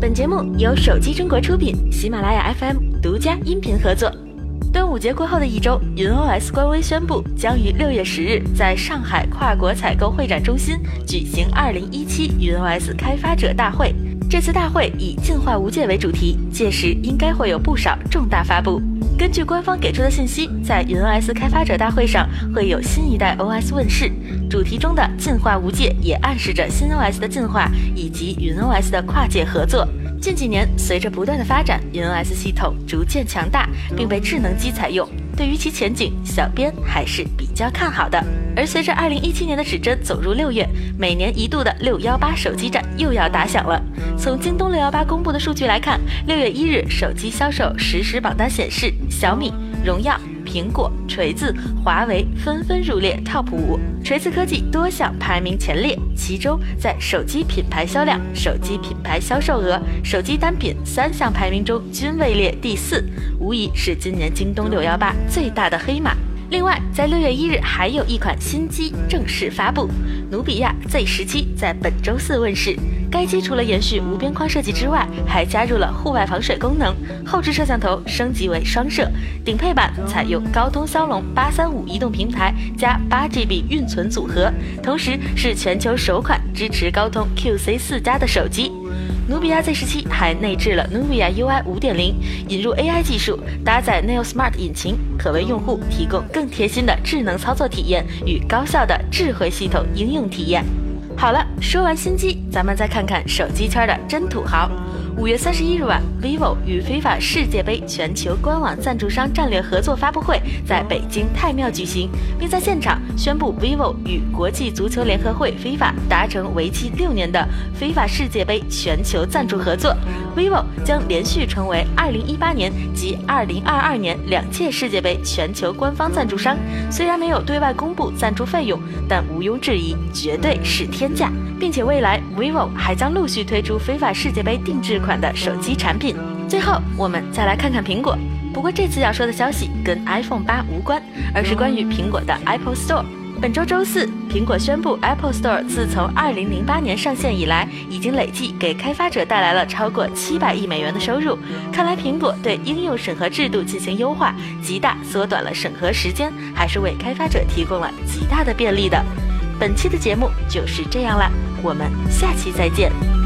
本节目由手机中国出品，喜马拉雅 FM 独家音频合作。端午节过后的一周，云 OS 官微宣布将于六月十日在上海跨国采购会展中心举行二零一七云 OS 开发者大会。这次大会以“净化无界”为主题，届时应该会有不少重大发布。根据官方给出的信息，在云 OS 开发者大会上会有新一代 OS 问世。主题中的“进化无界”也暗示着新 OS 的进化以及云 OS 的跨界合作。近几年，随着不断的发展，云 OS 系统逐渐强大，并被智能机采用。对于其前景，小编还是比较看好的。而随着二零一七年的指针走入六月，每年一度的六幺八手机战又要打响了。从京东六幺八公布的数据来看，六月一日手机销售实时榜单显示，小米、荣耀。苹果、锤子、华为纷纷入列 TOP 五，锤子科技多项排名前列。其中，在手机品牌销量、手机品牌销售额、手机单品三项排名中均位列第四，无疑是今年京东六幺八最大的黑马。另外，在六月一日，还有一款新机正式发布，努比亚 Z 十七在本周四问世。该机除了延续无边框设计之外，还加入了户外防水功能，后置摄像头升级为双摄，顶配版采用高通骁龙八三五移动平台加八 GB 运存组合，同时是全球首款支持高通 QC 四加的手机。努比亚 Z 十七还内置了努比亚 UI 五点零，引入 AI 技术，搭载 Neo Smart 引擎，可为用户提供更贴心的智能操作体验与高效的智慧系统应用体验。好了，说完新机，咱们再看看手机圈的真土豪。五月三十一日晚，vivo 与 FIFA 世界杯全球官网赞助商战略合作发布会在北京太庙举行，并在现场宣布 vivo 与国际足球联合会 FIFA 达成为期六年的 FIFA 世界杯全球赞助合作。vivo 将连续成为二零一八年及二零二二年两届世界杯全球官方赞助商。虽然没有对外公布赞助费用，但毋庸置疑，绝对是天价。并且未来 vivo 还将陆续推出 FIFA 世界杯定制款的手机产品。最后，我们再来看看苹果。不过这次要说的消息跟 iPhone 八无关，而是关于苹果的 Apple Store。本周周四，苹果宣布 Apple Store 自从2008年上线以来，已经累计给开发者带来了超过700亿美元的收入。看来苹果对应用审核制度进行优化，极大缩短了审核时间，还是为开发者提供了极大的便利的。本期的节目就是这样啦。我们下期再见。